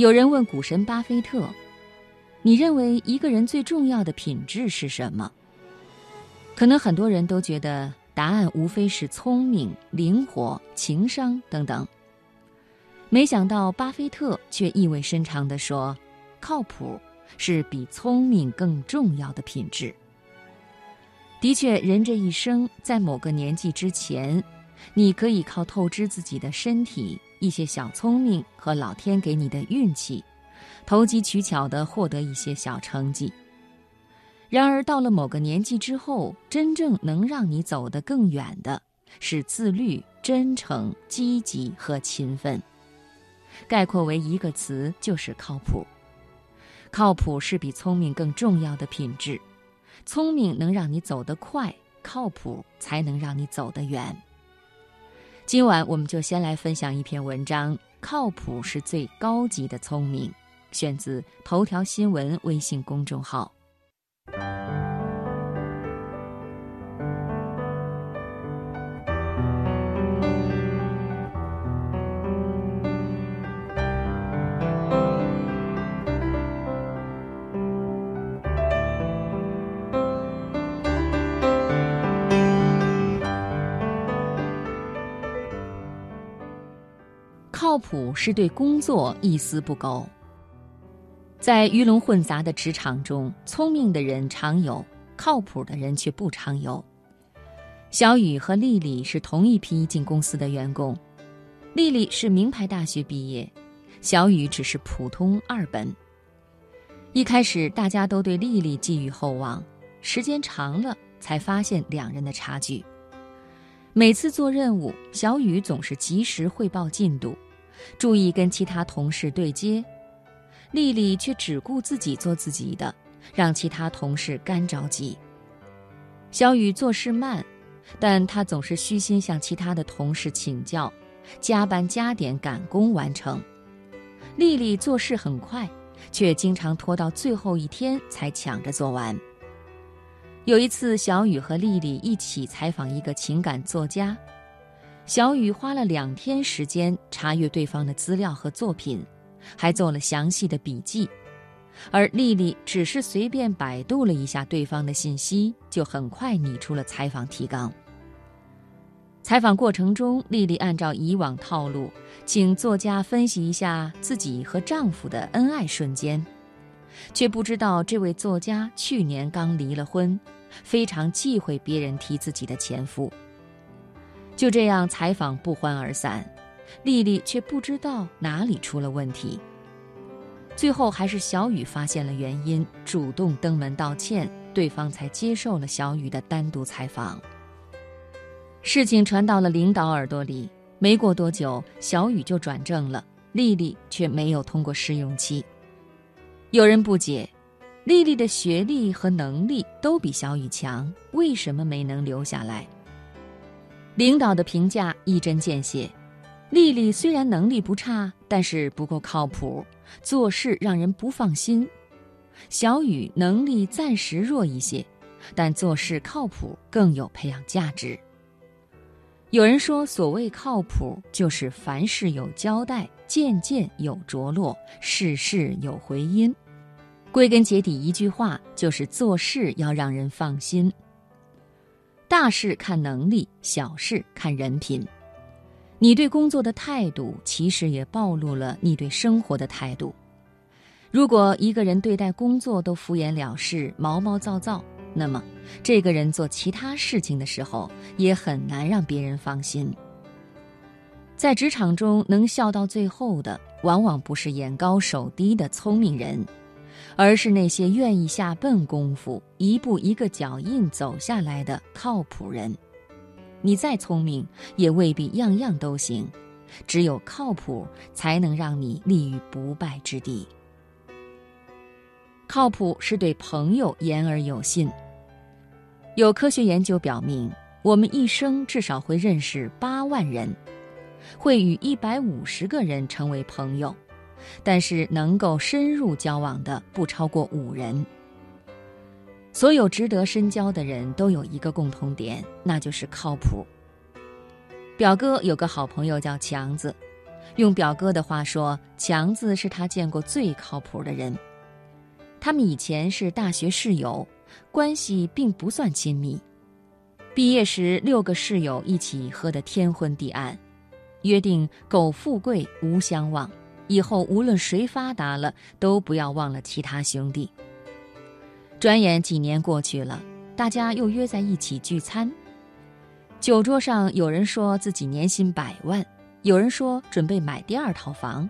有人问股神巴菲特：“你认为一个人最重要的品质是什么？”可能很多人都觉得答案无非是聪明、灵活、情商等等。没想到巴菲特却意味深长地说：“靠谱是比聪明更重要的品质。”的确，人这一生在某个年纪之前，你可以靠透支自己的身体、一些小聪明和老天给你的运气，投机取巧地获得一些小成绩。然而，到了某个年纪之后，真正能让你走得更远的是自律、真诚、积极和勤奋。概括为一个词，就是靠谱。靠谱是比聪明更重要的品质。聪明能让你走得快，靠谱才能让你走得远。今晚我们就先来分享一篇文章：靠谱是最高级的聪明，选自头条新闻微信公众号。朴是对工作一丝不苟。在鱼龙混杂的职场中，聪明的人常有，靠谱的人却不常有。小雨和丽丽是同一批进公司的员工，丽丽是名牌大学毕业，小雨只是普通二本。一开始大家都对丽丽寄予厚望，时间长了才发现两人的差距。每次做任务，小雨总是及时汇报进度。注意跟其他同事对接，丽丽却只顾自己做自己的，让其他同事干着急。小雨做事慢，但他总是虚心向其他的同事请教，加班加点赶工完成。丽丽做事很快，却经常拖到最后一天才抢着做完。有一次，小雨和丽丽一起采访一个情感作家。小雨花了两天时间查阅对方的资料和作品，还做了详细的笔记，而丽丽只是随便百度了一下对方的信息，就很快拟出了采访提纲。采访过程中，丽丽按照以往套路，请作家分析一下自己和丈夫的恩爱瞬间，却不知道这位作家去年刚离了婚，非常忌讳别人提自己的前夫。就这样，采访不欢而散，丽丽却不知道哪里出了问题。最后还是小雨发现了原因，主动登门道歉，对方才接受了小雨的单独采访。事情传到了领导耳朵里，没过多久，小雨就转正了，丽丽却没有通过试用期。有人不解，丽丽的学历和能力都比小雨强，为什么没能留下来？领导的评价一针见血，丽丽虽然能力不差，但是不够靠谱，做事让人不放心。小雨能力暂时弱一些，但做事靠谱，更有培养价值。有人说，所谓靠谱，就是凡事有交代，件件有着落，事事有回音。归根结底，一句话就是做事要让人放心。大事看能力，小事看人品。你对工作的态度，其实也暴露了你对生活的态度。如果一个人对待工作都敷衍了事、毛毛躁躁，那么这个人做其他事情的时候，也很难让别人放心。在职场中，能笑到最后的，往往不是眼高手低的聪明人。而是那些愿意下笨功夫、一步一个脚印走下来的靠谱人。你再聪明，也未必样样都行。只有靠谱，才能让你立于不败之地。靠谱是对朋友言而有信。有科学研究表明，我们一生至少会认识八万人，会与一百五十个人成为朋友。但是能够深入交往的不超过五人。所有值得深交的人都有一个共同点，那就是靠谱。表哥有个好朋友叫强子，用表哥的话说，强子是他见过最靠谱的人。他们以前是大学室友，关系并不算亲密。毕业时，六个室友一起喝得天昏地暗，约定苟富贵无相忘，以后无论谁发达了，都不要忘了其他兄弟。转眼几年过去了，大家又约在一起聚餐。酒桌上，有人说自己年薪百万。有人说准备买第二套房，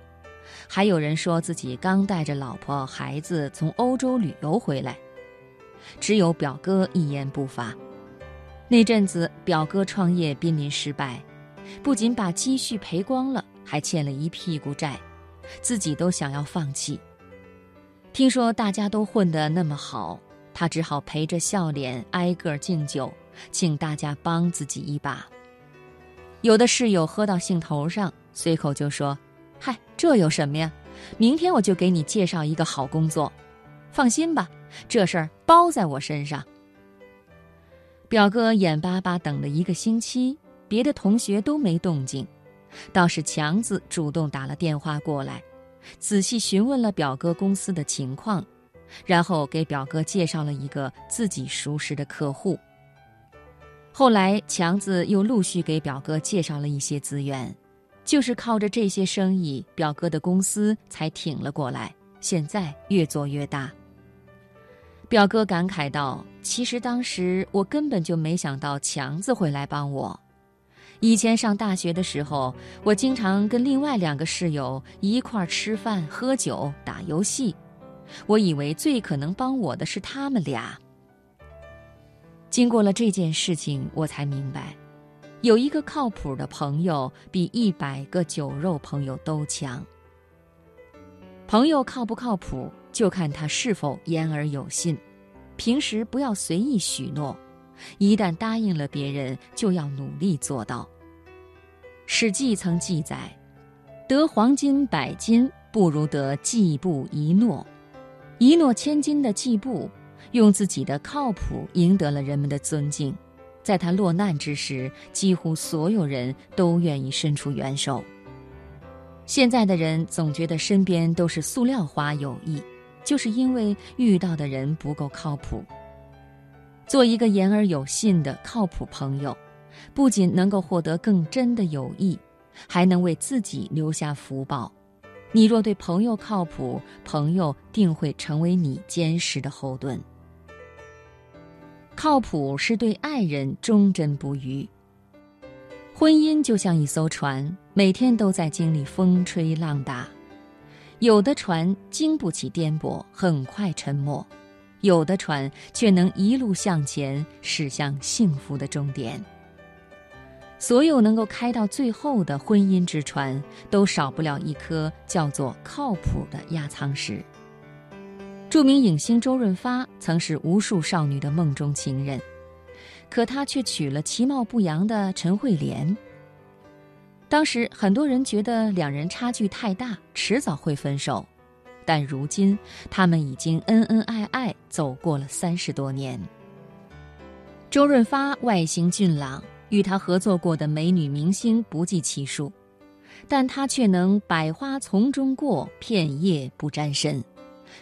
还有人说自己刚带着老婆孩子从欧洲旅游回来，只有表哥一言不发。那阵子，表哥创业濒临失败，不仅把积蓄赔光了，还欠了一屁股债，自己都想要放弃。听说大家都混得那么好，他只好陪着笑脸挨个敬酒，请大家帮自己一把。有的室友喝到兴头上，随口就说：“嗨，这有什么呀？明天我就给你介绍一个好工作，放心吧，这事儿包在我身上。”表哥眼巴巴等了一个星期，别的同学都没动静，倒是强子主动打了电话过来，仔细询问了表哥公司的情况，然后给表哥介绍了一个自己熟识的客户。后来，强子又陆续给表哥介绍了一些资源，就是靠着这些生意，表哥的公司才挺了过来，现在越做越大。表哥感慨道：“其实当时我根本就没想到强子会来帮我。以前上大学的时候，我经常跟另外两个室友一块儿吃饭、喝酒、打游戏，我以为最可能帮我的是他们俩。”经过了这件事情，我才明白，有一个靠谱的朋友比一百个酒肉朋友都强。朋友靠不靠谱，就看他是否言而有信。平时不要随意许诺，一旦答应了别人，就要努力做到。《史记》曾记载：“得黄金百斤，不如得季布一诺。”一诺千金的季布。用自己的靠谱赢得了人们的尊敬，在他落难之时，几乎所有人都愿意伸出援手。现在的人总觉得身边都是塑料花友谊，就是因为遇到的人不够靠谱。做一个言而有信的靠谱朋友，不仅能够获得更真的友谊，还能为自己留下福报。你若对朋友靠谱，朋友定会成为你坚实的后盾。靠谱是对爱人忠贞不渝。婚姻就像一艘船，每天都在经历风吹浪打。有的船经不起颠簸，很快沉没；有的船却能一路向前，驶向幸福的终点。所有能够开到最后的婚姻之船，都少不了一颗叫做靠谱的压舱石。著名影星周润发曾是无数少女的梦中情人，可他却娶了其貌不扬的陈慧莲。当时很多人觉得两人差距太大，迟早会分手，但如今他们已经恩恩爱爱走过了三十多年。周润发外形俊朗，与他合作过的美女明星不计其数，但他却能百花丛中过，片叶不沾身。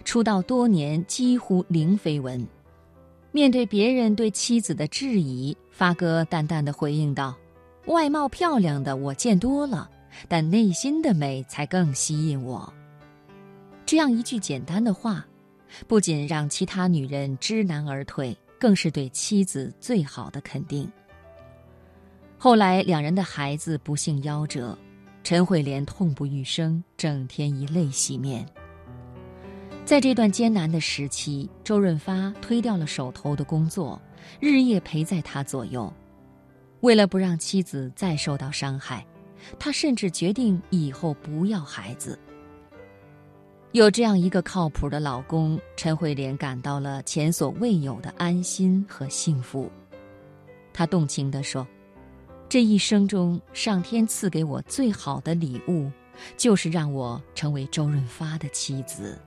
出道多年，几乎零绯闻。面对别人对妻子的质疑，发哥淡淡的回应道：“外貌漂亮的我见多了，但内心的美才更吸引我。”这样一句简单的话，不仅让其他女人知难而退，更是对妻子最好的肯定。后来，两人的孩子不幸夭折，陈慧莲痛不欲生，整天以泪洗面。在这段艰难的时期，周润发推掉了手头的工作，日夜陪在他左右。为了不让妻子再受到伤害，他甚至决定以后不要孩子。有这样一个靠谱的老公，陈慧莲感到了前所未有的安心和幸福。她动情地说：“这一生中，上天赐给我最好的礼物，就是让我成为周润发的妻子。”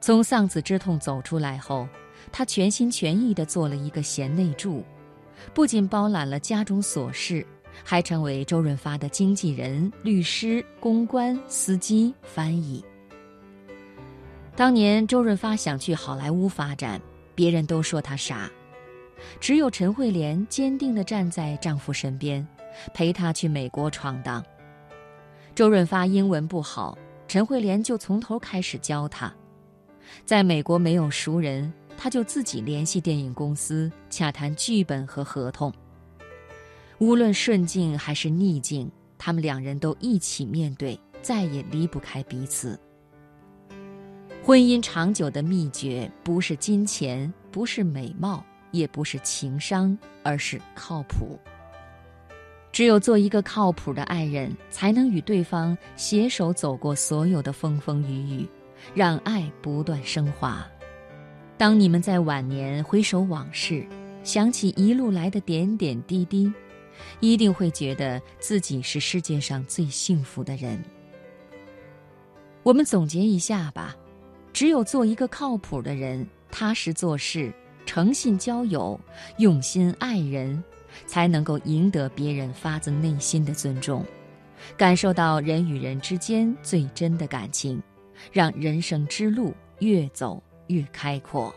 从丧子之痛走出来后，她全心全意地做了一个贤内助，不仅包揽了家中琐事，还成为周润发的经纪人、律师、公关、司机、翻译。当年周润发想去好莱坞发展，别人都说他傻，只有陈慧莲坚定地站在丈夫身边，陪他去美国闯荡。周润发英文不好，陈慧莲就从头开始教他。在美国没有熟人，他就自己联系电影公司洽谈剧本和合同。无论顺境还是逆境，他们两人都一起面对，再也离不开彼此。婚姻长久的秘诀不是金钱，不是美貌，也不是情商，而是靠谱。只有做一个靠谱的爱人，才能与对方携手走过所有的风风雨雨，让爱不断升华。当你们在晚年回首往事，想起一路来的点点滴滴，一定会觉得自己是世界上最幸福的人。我们总结一下吧。只有做一个靠谱的人，踏实做事，诚信交友，用心爱人，才能够赢得别人发自内心的尊重，感受到人与人之间最真的感情，让人生之路越走越开阔。